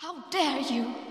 How dare you!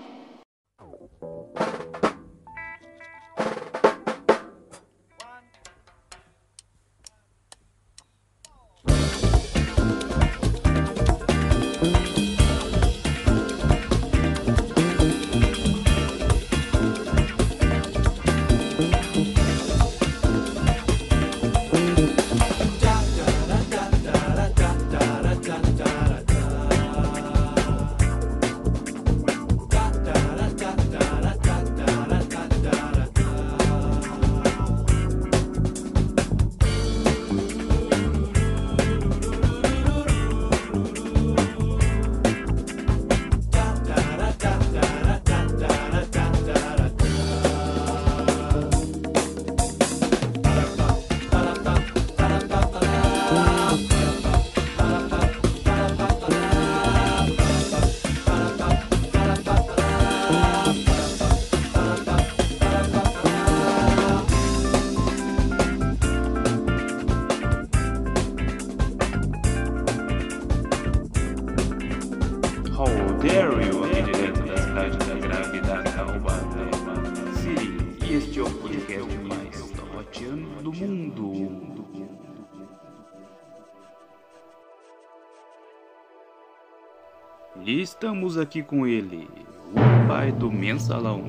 E estamos aqui com ele, o pai do mensalão,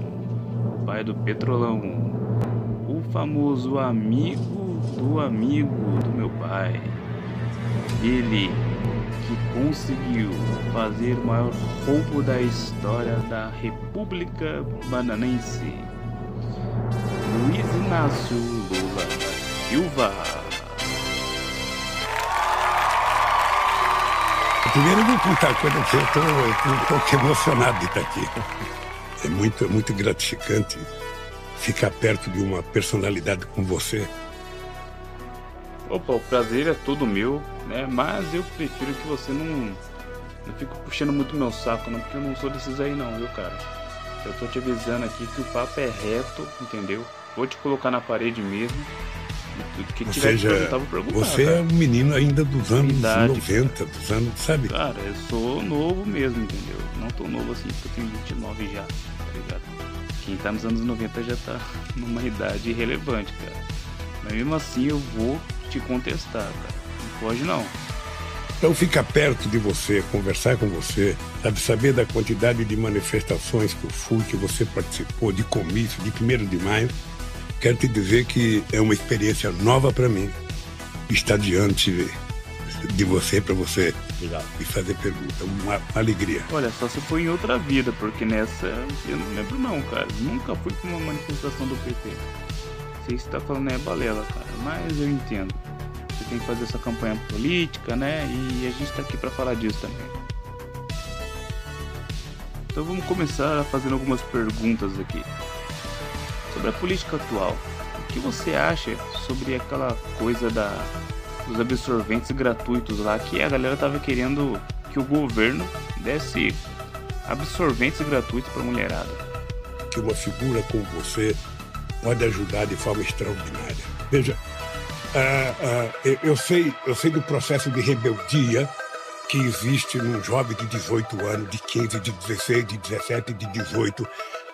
o pai do petrolão, o famoso amigo do amigo do meu pai. Ele que conseguiu fazer o maior roubo da história da República Bananense. Luiz Inácio Lula da Silva. Primeiro eu vou contar coisa que eu pouco emocionado de estar aqui. É muito, é muito gratificante ficar perto de uma personalidade como você. Opa, o prazer é todo meu, né? Mas eu prefiro que você não, não fique puxando muito meu saco, não, porque eu não sou desses aí não, viu, cara? Eu tô te avisando aqui que o papo é reto, entendeu? Vou te colocar na parede mesmo. Tudo que Ou tiver que seja, perguntar, vou perguntar. você cara. é um menino ainda dos anos Idade. 90, dos anos, sabe? Cara, eu sou novo mesmo, entendeu? Não tô novo assim, porque eu tenho 29 já, tá ligado? Quem tá nos anos 90 já tá numa idade relevante, cara. Mas mesmo assim eu vou te contestar, cara. Não pode não. Então ficar perto de você, conversar com você, sabe, saber da quantidade de manifestações que eu fui, que você participou, de comício, de 1 de maio. Quero te dizer que é uma experiência nova para mim estar diante de você para você me fazer pergunta. Uma, uma alegria. Olha, só se foi em outra vida, porque nessa eu não lembro não, cara. Nunca fui pra uma manifestação do PT. Sei você tá falando é balela, cara, mas eu entendo. Você tem que fazer essa campanha política, né? E a gente tá aqui pra falar disso também. Então vamos começar fazendo algumas perguntas aqui. Sobre a política atual, o que você acha sobre aquela coisa da dos absorventes gratuitos lá que a galera tava querendo que o governo desse absorventes gratuitos pra mulherada? que uma figura como você pode ajudar de forma extraordinária. Veja, ah, eu- eu, sei, eu sei do processo de rebeldia que existe num jovem de 18 anos, de 15, de 16, de 17, de 18,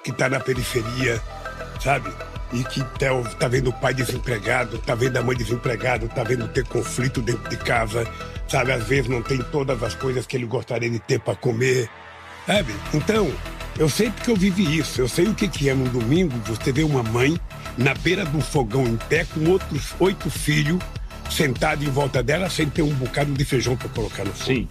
que está na periferia, sabe? E que tá, tá vendo o pai desempregado, tá vendo a mãe desempregada, tá vendo ter conflito dentro de casa, sabe? Às vezes não tem todas as coisas que ele gostaria de ter para comer, sabe? Então, eu sei porque eu vivi isso. Eu sei o que, que é num domingo você ver uma mãe na beira do fogão em pé com outros oito filhos sentados em volta dela sem ter um bocado de feijão para colocar no fogo. Sim.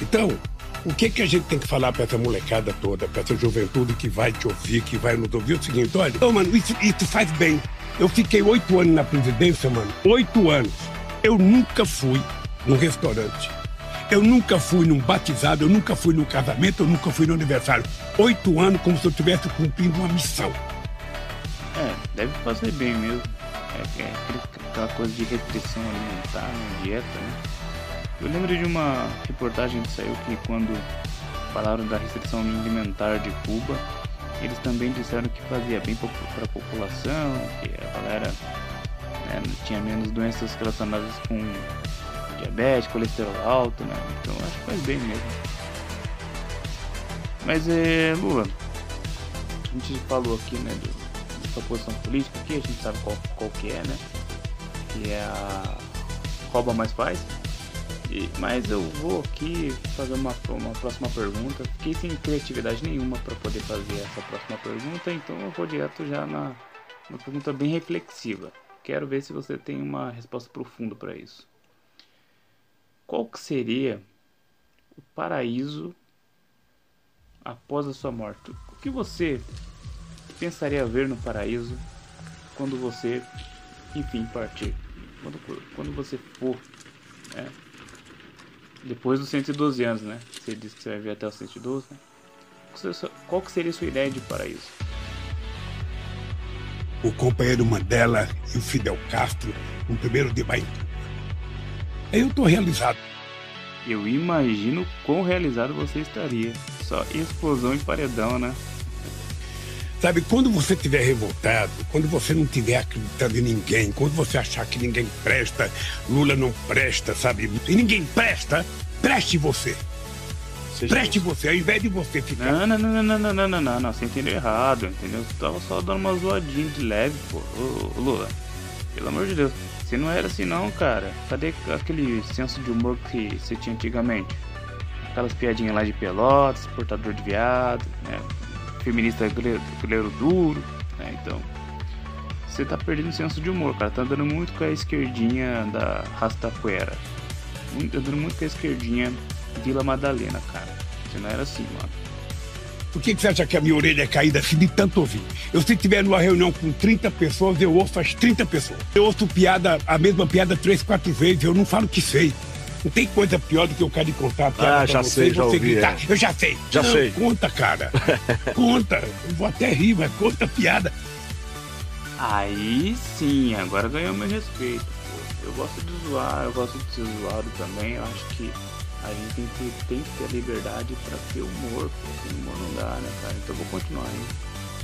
Então, o que, que a gente tem que falar para essa molecada toda, para essa juventude que vai te ouvir, que vai nos ouvir? É o seguinte: olha, ô, mano, isso, isso faz bem. Eu fiquei oito anos na presidência, mano. Oito anos. Eu nunca fui num restaurante. Eu nunca fui num batizado, eu nunca fui num casamento, eu nunca fui no aniversário. Oito anos como se eu estivesse cumprindo uma missão. É, deve fazer bem mesmo. É, é aquela coisa de restrição alimentar, né, dieta, né? Eu lembro de uma reportagem que saiu que quando falaram da restrição alimentar de Cuba, eles também disseram que fazia bem para a população, que a galera né, tinha menos doenças relacionadas com diabetes, colesterol alto, né? Então acho que faz bem mesmo. Mas é, Lula, a gente falou aqui, né, da sua posição política aqui, a gente sabe qual, qual que é, né? Que é a rouba mais faz. E, mas eu vou aqui fazer uma, uma próxima pergunta. Fiquei sem criatividade nenhuma para poder fazer essa próxima pergunta, então eu vou direto já na uma pergunta bem reflexiva. Quero ver se você tem uma resposta profunda para isso. Qual que seria o paraíso após a sua morte? O que você pensaria ver no paraíso quando você, enfim, partir? Quando, quando você for, é, depois dos 112 anos, né? Você disse que você vai ver até os 112, né? Qual que seria a sua ideia de paraíso? O companheiro Mandela e o Fidel Castro no primeiro de maio. Eu estou realizado. Eu imagino quão realizado você estaria. Só explosão e paredão, né? Sabe, quando você estiver revoltado, quando você não estiver acreditando em ninguém, quando você achar que ninguém presta, Lula não presta, sabe? E ninguém presta, preste você. Seja preste você, ao invés de você ficar. Não, não, não, não, não, não, não, não, não, você entendeu errado, entendeu? Você tava só dando uma zoadinha de leve, pô. Ô, Lula, pelo amor de Deus. Você não era assim não, cara. Cadê aquele senso de humor que você tinha antigamente? Aquelas piadinhas lá de pelotas, portador de viado, né? Feminista goleiro duro, né? Então, você tá perdendo o senso de humor, cara. Tá andando muito com a esquerdinha da Rastaquera. Muito, andando muito com a esquerdinha Vila Madalena, cara. Você não era assim, mano. Por que, que você acha que a minha orelha é caída assim de tanto ouvir? Eu se tiver numa reunião com 30 pessoas, eu ouço as 30 pessoas. Eu ouço piada, a mesma piada três, quatro vezes, eu não falo que sei. Não tem coisa pior do que eu quero contar a piada ah, já você, sei, já você ouvi, gritar. É. Eu já sei. Já não, sei. Conta, cara. conta. Eu vou até rir, mas conta a piada. Aí sim, agora ganhou meu respeito. Pô. Eu gosto de zoar, eu gosto de ser zoado também. Eu acho que a gente tem que, tem que ter a liberdade pra ter humor. Pô. Sem humor não dá, né, cara? Então eu vou continuar aí.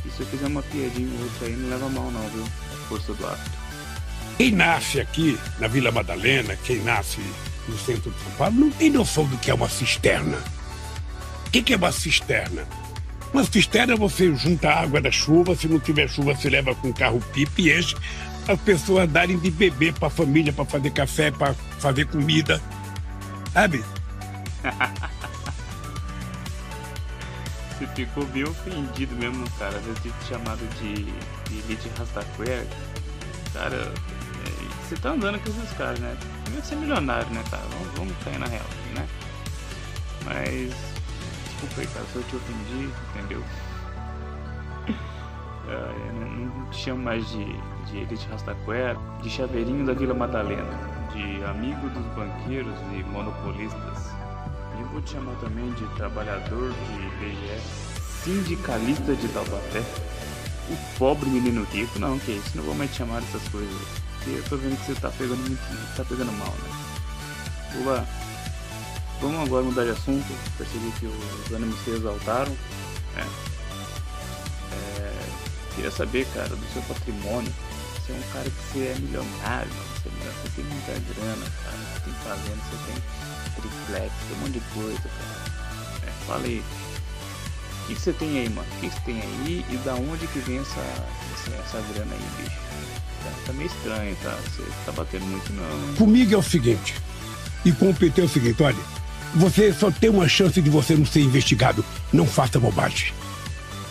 E se eu fizer uma piadinha ou outra aí, não leva mal não, viu? É força do hábito. Quem nasce aqui na Vila Madalena, quem nasce no centro de São Paulo, não tem noção do que é uma cisterna. O que, que é uma cisterna? Uma cisterna você junta a água da chuva, se não tiver chuva você leva com carro pipa e enche as pessoas darem de beber para a família, para fazer café, para fazer comida. Sabe? Você ficou bem ofendido mesmo, cara. Às vezes chamado de, de elite. Cara, é, você tá andando com esses caras, né? Primeiro ser milionário, né, cara? Vamos, vamos cair na real, né? Mas. Desculpa aí, cara, se eu te ofendi, entendeu? Uh, não, não, te chamo mais de, de Elite Rastaquera, de Chaveirinho da Vila Madalena, de amigo dos banqueiros e monopolistas. E vou te chamar também de trabalhador de IBGE, sindicalista de Taubaté, o pobre menino rico. Não, que isso, não vou mais te chamar dessas coisas. Porque eu tô vendo que você tá pegando muito. tá pegando mal, né? Vamos agora mudar de assunto. Percebi que os ânimos se exaltaram. Né? É, queria saber, cara, do seu patrimônio. Você é um cara que você é milionário, você, é você tem muita grana, cara. Você tem fazenda, você tem triplex, tem um monte de coisa, cara. É, fala aí. O que, que você tem aí, mano? O que, que você tem aí e da onde que vem essa, essa, essa grana aí, bicho? Tá, tá meio estranho, tá? Você tá batendo muito não. Comigo é o seguinte, e com o PT é o seguinte, olha, você só tem uma chance de você não ser investigado. Não faça bobagem.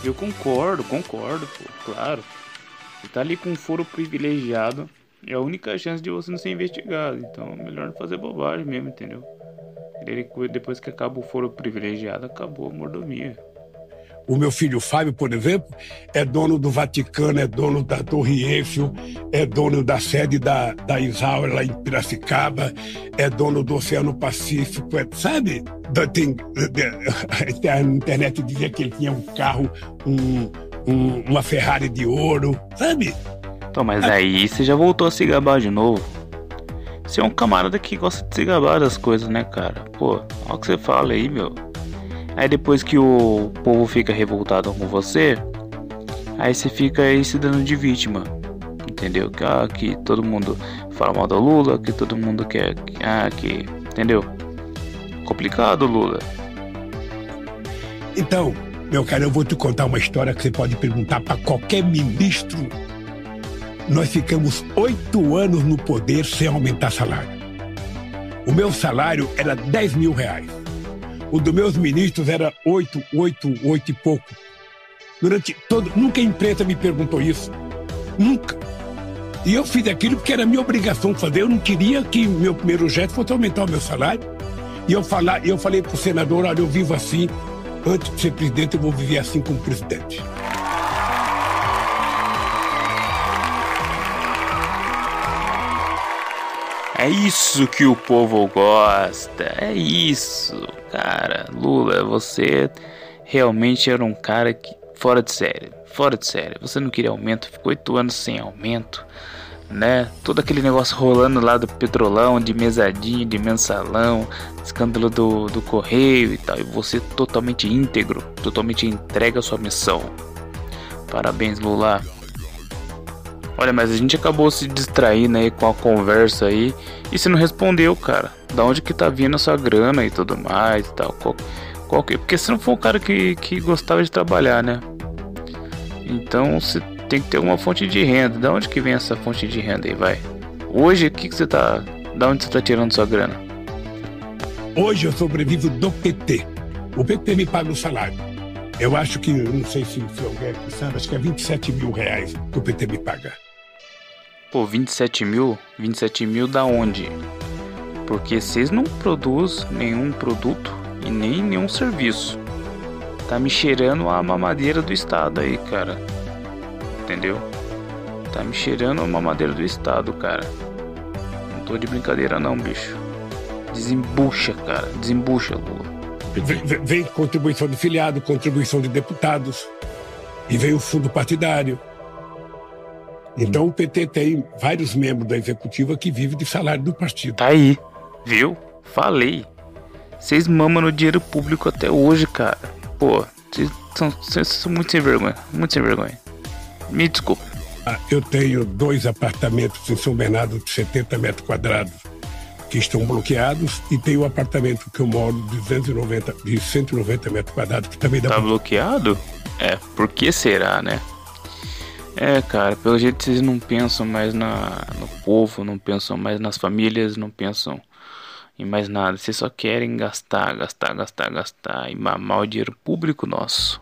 Eu concordo, concordo, pô, claro. Você tá ali com um foro privilegiado. É a única chance de você não ser investigado. Então é melhor não fazer bobagem mesmo, entendeu? Depois que acaba o foro privilegiado, acabou a mordomia. O meu filho Fábio, por exemplo, é dono do Vaticano, é dono da Torre Eiffel, é dono da sede da, da Isaura lá em Piracicaba, é dono do Oceano Pacífico, é, sabe? Tem, a internet dizia que ele tinha um carro, um, um, uma Ferrari de ouro, sabe? Então, mas aí você já voltou a se gabar de novo. Você é um camarada que gosta de se gabar das coisas, né, cara? Pô, olha o que você fala aí, meu. Aí depois que o povo fica revoltado com você, aí você fica aí se dando de vítima. Entendeu? Que, ah, que todo mundo fala mal do Lula, que todo mundo quer. Ah, que. Entendeu? Complicado, Lula. Então, meu cara, eu vou te contar uma história que você pode perguntar para qualquer ministro. Nós ficamos oito anos no poder sem aumentar salário. O meu salário era 10 mil reais. O dos meus ministros era oito, oito, oito e pouco. Durante todo. Nunca a imprensa me perguntou isso. Nunca. E eu fiz aquilo porque era minha obrigação fazer. Eu não queria que meu primeiro gesto fosse aumentar o meu salário. E eu, falar, eu falei para o senador: olha, eu vivo assim. Antes de ser presidente, eu vou viver assim como presidente. É isso que o povo gosta. É isso, cara. Lula, você realmente era um cara que fora de série, fora de série. Você não queria aumento, ficou oito anos sem aumento, né? Todo aquele negócio rolando lá do petrolão, de mesadinho, de mensalão, escândalo do, do correio e tal. E você totalmente íntegro, totalmente entrega a sua missão. Parabéns, Lula. Olha, mas a gente acabou se distraindo aí com a conversa aí. E você não respondeu, cara. Da onde que tá vindo a sua grana e tudo mais e tal. Qual, qual que... Porque você não foi um cara que, que gostava de trabalhar, né? Então você tem que ter uma fonte de renda. Da onde que vem essa fonte de renda aí, vai? Hoje, o que, que você tá. Da onde você tá tirando sua grana? Hoje eu sobrevivo do PT. O PT me paga o salário. Eu acho que, não sei se, se alguém aqui sabe, acho que é 27 mil reais que o PT me paga. Pô, 27 mil? 27 mil da onde? Porque vocês não produzem nenhum produto e nem nenhum serviço. Tá me cheirando a mamadeira do Estado aí, cara. Entendeu? Tá me cheirando a mamadeira do Estado, cara. Não tô de brincadeira não, bicho. Desembucha, cara. Desembucha, Lula. Vem, contribuição de filiado, contribuição de deputados. E vem o fundo partidário. Então o PT tem vários membros da executiva que vivem de salário do partido. Tá aí, viu? Falei. Vocês mamam no dinheiro público até hoje, cara. Pô, vocês são, são muito sem vergonha. Muito sem vergonha. Me desculpa. Ah, eu tenho dois apartamentos em São Bernardo de 70 metros quadrados que estão bloqueados e tem o um apartamento que eu moro de 290, de 190 metros quadrados que também dá Tá bloqueado? É, por que será, né? É, cara, pelo jeito vocês não pensam mais na, no povo, não pensam mais nas famílias, não pensam em mais nada. Vocês só querem gastar, gastar, gastar, gastar e mamar o dinheiro público nosso.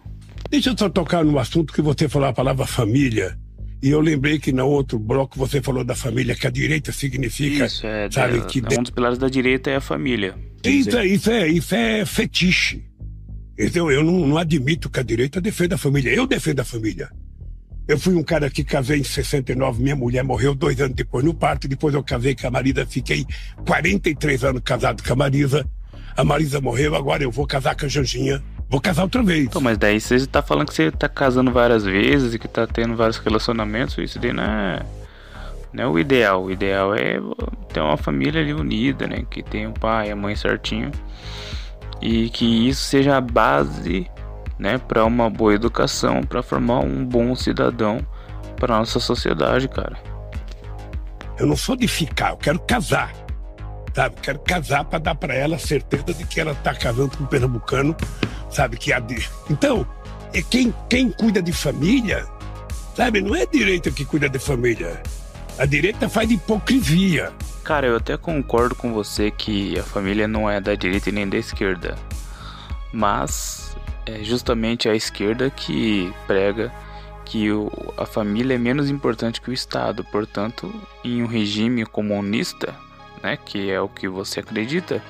Deixa eu só tocar no assunto que você falou a palavra família. E eu lembrei que no outro bloco você falou da família, que a direita significa. Isso, é. Sabe, que um dos pilares da direita é a família. Isso é, isso é, isso é fetiche. Então, eu não, não admito que a direita defenda a família. Eu defendo a família. Eu fui um cara que casei em 69, minha mulher morreu dois anos depois no parto, depois eu casei com a Marisa, fiquei 43 anos casado com a Marisa. A Marisa morreu, agora eu vou casar com a Janjinha. Vou casar outra vez. Então, mas daí você tá falando que você tá casando várias vezes e que tá tendo vários relacionamentos, isso daí não é, não é o ideal. O ideal é ter uma família ali unida, né? Que tem o pai e a mãe certinho. E que isso seja a base né, para uma boa educação, para formar um bom cidadão para nossa sociedade, cara. Eu não sou de ficar, eu quero casar. Sabe? Eu quero casar para dar para ela a certeza de que ela tá casando com um pernambucano, sabe que a de... Então, é quem quem cuida de família, sabe, não é a direita que cuida de família. A direita faz hipocrisia. Cara, eu até concordo com você que a família não é da direita e nem da esquerda. Mas é justamente a esquerda que prega que o, a família é menos importante que o Estado. Portanto, em um regime comunista, né, que é o que você acredita,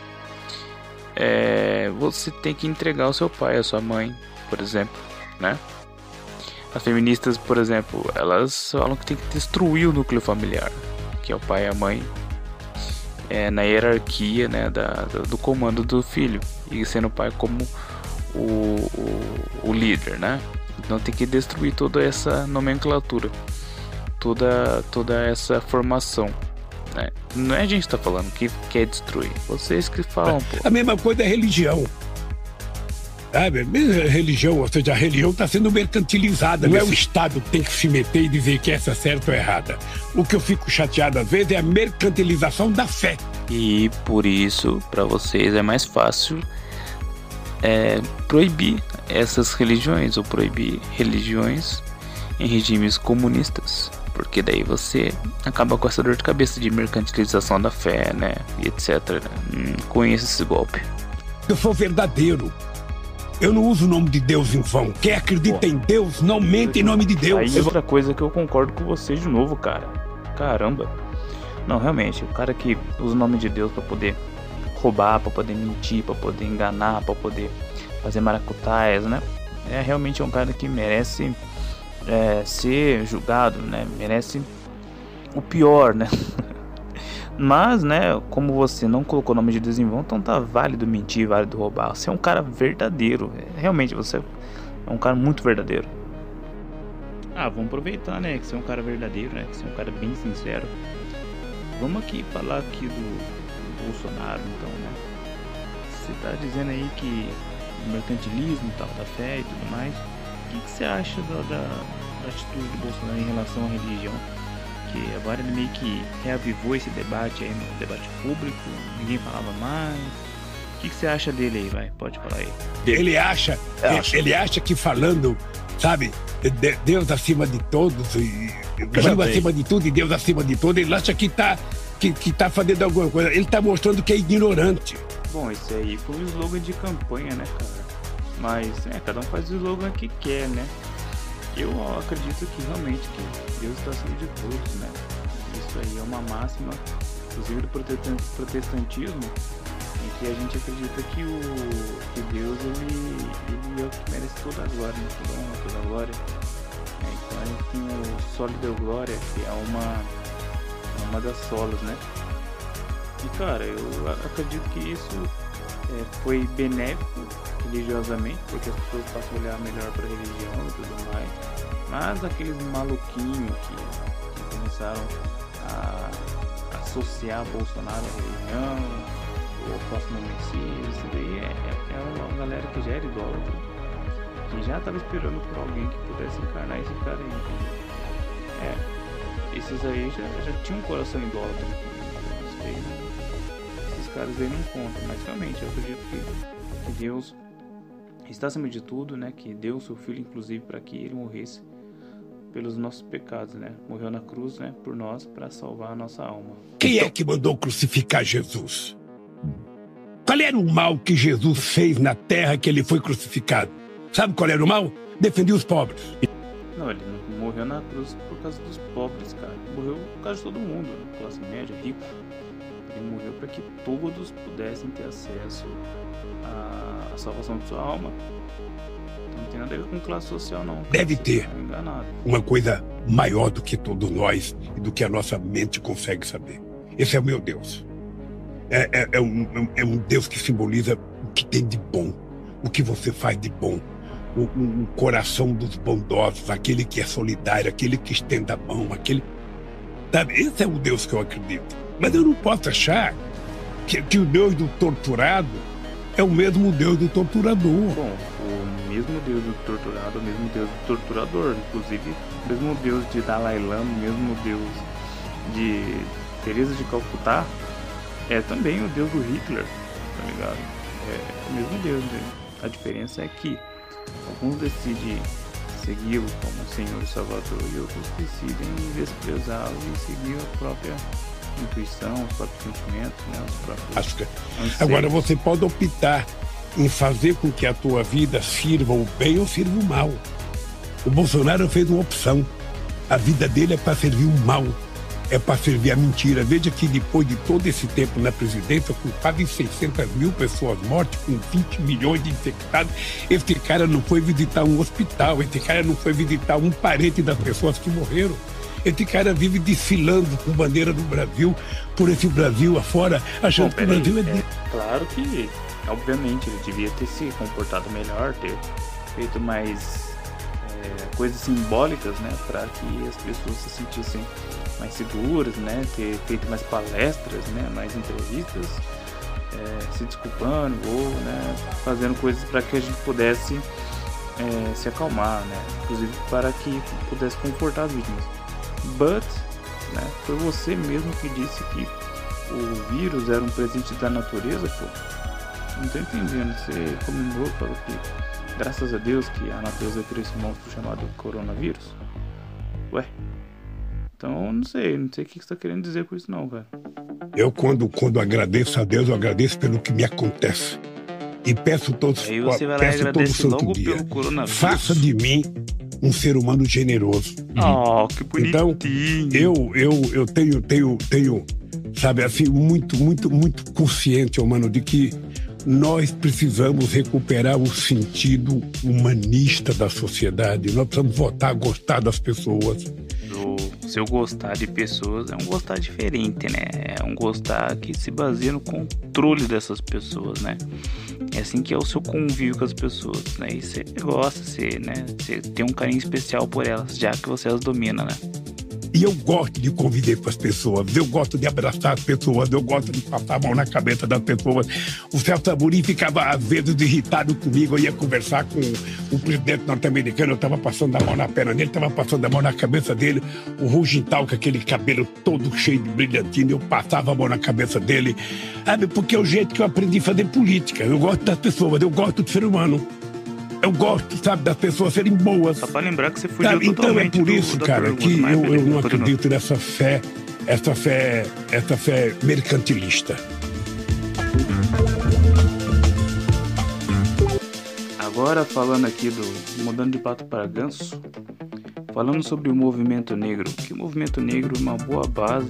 é, você tem que entregar o seu pai, a sua mãe, por exemplo, né? As feministas, por exemplo, elas falam que tem que destruir o núcleo familiar, que é o pai e a mãe, é, na hierarquia né, da, do comando do filho, e sendo o pai como o, o, o líder, né? Então tem que destruir toda essa nomenclatura, toda, toda essa formação. Né? Não é a gente que está falando que quer destruir, vocês que falam. Pô. A mesma coisa é religião. Sabe? A religião, ou seja, a religião está sendo mercantilizada. Não é o Estado que tem que se meter e dizer que essa é certa ou errada. O que eu fico chateado às vezes é a mercantilização da fé. E por isso, para vocês é mais fácil é proibir essas religiões ou proibir religiões em regimes comunistas. Porque daí você acaba com essa dor de cabeça de mercantilização da fé, né? E etc. Hum, conheça esse golpe. Eu sou verdadeiro. Eu não uso o nome de Deus em vão. Quem acredita Pô. em Deus não mente em nome de Deus. Aí é outra coisa que eu concordo com você de novo, cara. Caramba. Não, realmente, o cara que usa o nome de Deus para poder roubar, para poder mentir, para poder enganar, para poder fazer maracutaias, né? É realmente um cara que merece é, ser julgado, né? Merece o pior, né? Mas, né, como você não colocou o nome de Deus em vão, então tá válido mentir, válido roubar. Você é um cara verdadeiro. Realmente, você é um cara muito verdadeiro. Ah, vamos aproveitar, né, que você é um cara verdadeiro, né, que você é um cara bem sincero. Vamos aqui falar aqui do Bolsonaro, então, né. Você tá dizendo aí que o mercantilismo tal, da fé e tudo mais. O que, que você acha da, da, da atitude do Bolsonaro em relação à religião? que agora ele meio que reavivou esse debate aí no debate público, ninguém falava mais. O que, que você acha dele aí, vai? Pode falar aí. Ele acha, ele, ele acha que falando, sabe, Deus acima de todos, e Brasil acima de tudo e Deus acima de tudo, ele acha que tá, que, que tá fazendo alguma coisa. Ele tá mostrando que é ignorante. Bom, esse aí foi um slogan de campanha, né, cara? Mas, é, cada um faz o slogan que quer, né? Eu acredito que realmente que Deus está acima de todos, né? Isso aí é uma máxima, inclusive do protestantismo, em que a gente acredita que o que Deus ele, ele é o que merece toda a glória, né? toda a honra, toda a glória. É, então a gente tem o sólido glória, que é uma, uma das solas, né? E cara, eu acredito que isso é, foi benéfico religiosamente, porque as pessoas passam a olhar melhor para a religião e tudo mais. Mas aqueles maluquinhos que, que começaram a associar Bolsonaro à religião, o próximo Messias, isso daí é, é, é uma galera que já era idólatra, que já estava esperando por alguém que pudesse encarnar esse cara aí. É, esses aí já, já tinham um coração idólatra. Esses caras aí não contam, mas realmente eu acredito que, que Deus está acima de tudo, né, que deu o seu filho inclusive para que ele morresse pelos nossos pecados, né? Morreu na cruz, né, por nós para salvar a nossa alma. Quem é que mandou crucificar Jesus? Qual era o mal que Jesus fez na terra que ele foi crucificado? Sabe qual era o mal? Defender os pobres. Morreu na cruz por causa dos pobres, cara. Morreu por causa de todo mundo, né? classe média, rico. Ele morreu para que todos pudessem ter acesso à, salvação de sua alma. Então não tem nada a ver com classe social, não. Deve ter uma coisa maior do que todos nós e do que a nossa mente consegue saber. Esse é o meu Deus. É, é, é, um, é um Deus que simboliza o que tem de bom, o que você faz de bom, o, o, coração dos bondosos, aquele que é solidário, aquele que estende a mão, aquele. Sabe? Esse é o Deus que eu acredito. Mas eu não posso achar que, que o Deus do torturado é o mesmo Deus do torturador. Bom, o mesmo Deus do torturado, o mesmo Deus do torturador, inclusive o mesmo Deus de Dalai Lama, o mesmo Deus de Teresa de Calcutá, é também o Deus do Hitler, tá ligado? É o mesmo Deus, né? A diferença é que alguns decidem segui-lo como Senhor e Salvador e outros decidem desprezá-lo e seguir a própria intuição, os próprios sentimentos, né? Os próprios Acho que... Agora você pode optar em fazer com que a tua vida sirva o bem ou sirva o mal. O Bolsonaro fez uma opção. A vida dele é para servir o mal, é para servir a mentira. Veja que depois de todo esse tempo na presidência, com quase 600 mil pessoas mortas, com 20 milhões de infectados, esse cara não foi visitar um hospital, esse cara não foi visitar um parente das pessoas que morreram. Esse cara vive desfilando com bandeira do Brasil, por esse Brasil afora, achando Bom, que o Brasil é, é. Claro que, obviamente, ele devia ter se comportado melhor, ter feito mais é, coisas simbólicas, né, para que as pessoas se sentissem mais seguras, né, ter feito mais palestras, né, mais entrevistas, é, se desculpando ou, né, fazendo coisas para que a gente pudesse é, se acalmar, né, inclusive para que pudesse confortar as vítimas. But, né, foi você mesmo que disse que o vírus era um presente da natureza, pô. Não tô entendendo. Você comemorou pelo que, graças a Deus, que a natureza criou esse monstro chamado coronavírus? Ué? Então, não sei, não sei o que você tá querendo dizer com isso não, cara. Eu, quando, quando agradeço a Deus, eu agradeço pelo que me acontece. E peço todos, Aí você vai lá peço e todo agradece santo logo dia. pelo coronavírus. Faça de mim um ser humano generoso. Oh, que Então, bonitinho. Eu, eu, eu tenho, tenho, tenho, sabe, assim, muito, muito, muito consciente, ô, mano, de que nós precisamos recuperar o sentido humanista da sociedade. Nós precisamos voltar a gostar das pessoas. Seu gostar de pessoas é um gostar diferente, né? É um gostar que se baseia no controle dessas pessoas, né? É assim que é o seu convívio com as pessoas, né? E você gosta, você, né? Você tem um carinho especial por elas, já que você as domina, né? E eu gosto de conviver com as pessoas, eu gosto de abraçar as pessoas, eu gosto de passar a mão na cabeça das pessoas. O Celso Amorim ficava às vezes irritado comigo, eu ia conversar com o presidente norte-americano, eu estava passando a mão na perna dele, estava passando a mão na cabeça dele, o Rugental com aquele cabelo todo cheio de brilhantina, eu passava a mão na cabeça dele, sabe? Porque é o jeito que eu aprendi a fazer política. Eu gosto das pessoas, eu gosto do ser humano. Eu gosto, sabe, das pessoas serem boas. Só pra lembrar que você fugiu Sabe, então é por do- isso, da cara, que eu, eu não acredito nessa fé, essa fé, essa fé mercantilista. Agora falando aqui do mudando de pato para ganso, falando sobre o movimento negro, que o movimento negro é uma boa base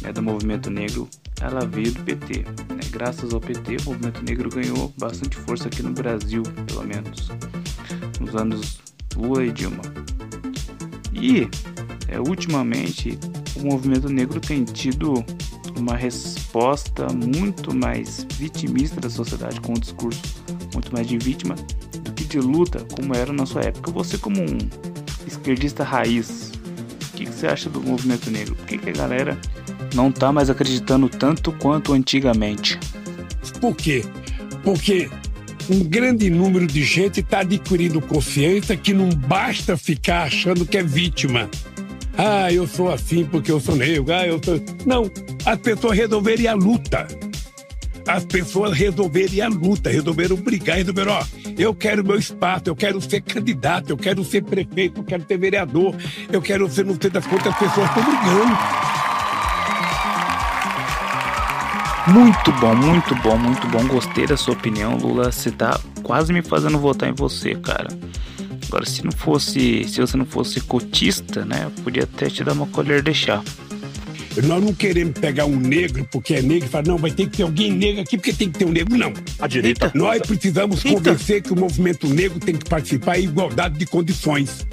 né, do movimento negro, ela veio do PT. Graças ao PT, o movimento negro ganhou bastante força aqui no Brasil, pelo menos nos anos Lula e Dilma. E é, ultimamente o movimento negro tem tido uma resposta muito mais vitimista da sociedade, com um discurso muito mais de vítima do que de luta, como era na sua época. Você, como um esquerdista raiz, o que, que você acha do movimento negro? Por que, que a galera não tá mais acreditando tanto quanto antigamente? Por quê? Porque um grande número de gente está adquirindo consciência que não basta ficar achando que é vítima. Ah, eu sou assim porque eu sou negro. Ah, eu sou. Não, as pessoas resolverem a luta. As pessoas resolverem a luta, resolveram brigar, resolveram, ó, eu quero meu espaço, eu quero ser candidato, eu quero ser prefeito, eu quero ser vereador, eu quero ser, não sei das quantas pessoas estão brigando. Muito bom, muito bom, muito bom. Gostei da sua opinião, Lula. Você tá quase me fazendo votar em você, cara. Agora, se não fosse, se você não fosse cotista, né, eu podia até te dar uma colher de chá. Nós não queremos pegar um negro porque é negro e falar, não, vai ter que ter alguém negro aqui porque tem que ter um negro. Não. A direita. Nós precisamos Eita. convencer que o movimento negro tem que participar em igualdade de condições.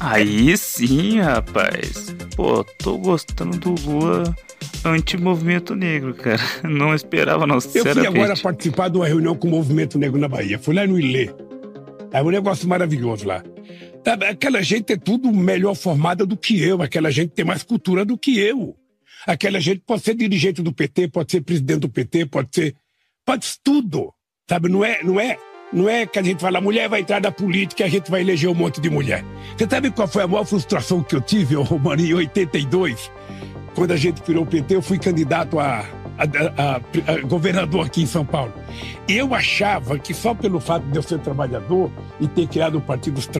Aí sim, rapaz. Pô, tô gostando do Lula anti-movimento negro, cara. Não esperava, não, Eu fui agora participar de uma reunião com o movimento negro na Bahia. Fui lá no Ilê. É um negócio maravilhoso lá. Sabe, Aquela gente é tudo melhor formada do que eu. Aquela gente tem mais cultura do que eu. Aquela gente pode ser dirigente do PT, pode ser presidente do PT, pode ser. Pode ser tudo. Sabe, não é, não é, não é que a gente fala, a mulher vai entrar na política e a gente vai eleger um monte de mulher. Você sabe qual foi a maior frustração que eu tive, ô, Mano, em 82? Quando a gente criou o PT, eu fui candidato a, a- a- a governador aqui em São Paulo. Eu achava que só pelo fato de eu ser trabalhador e ter criado o Partido dos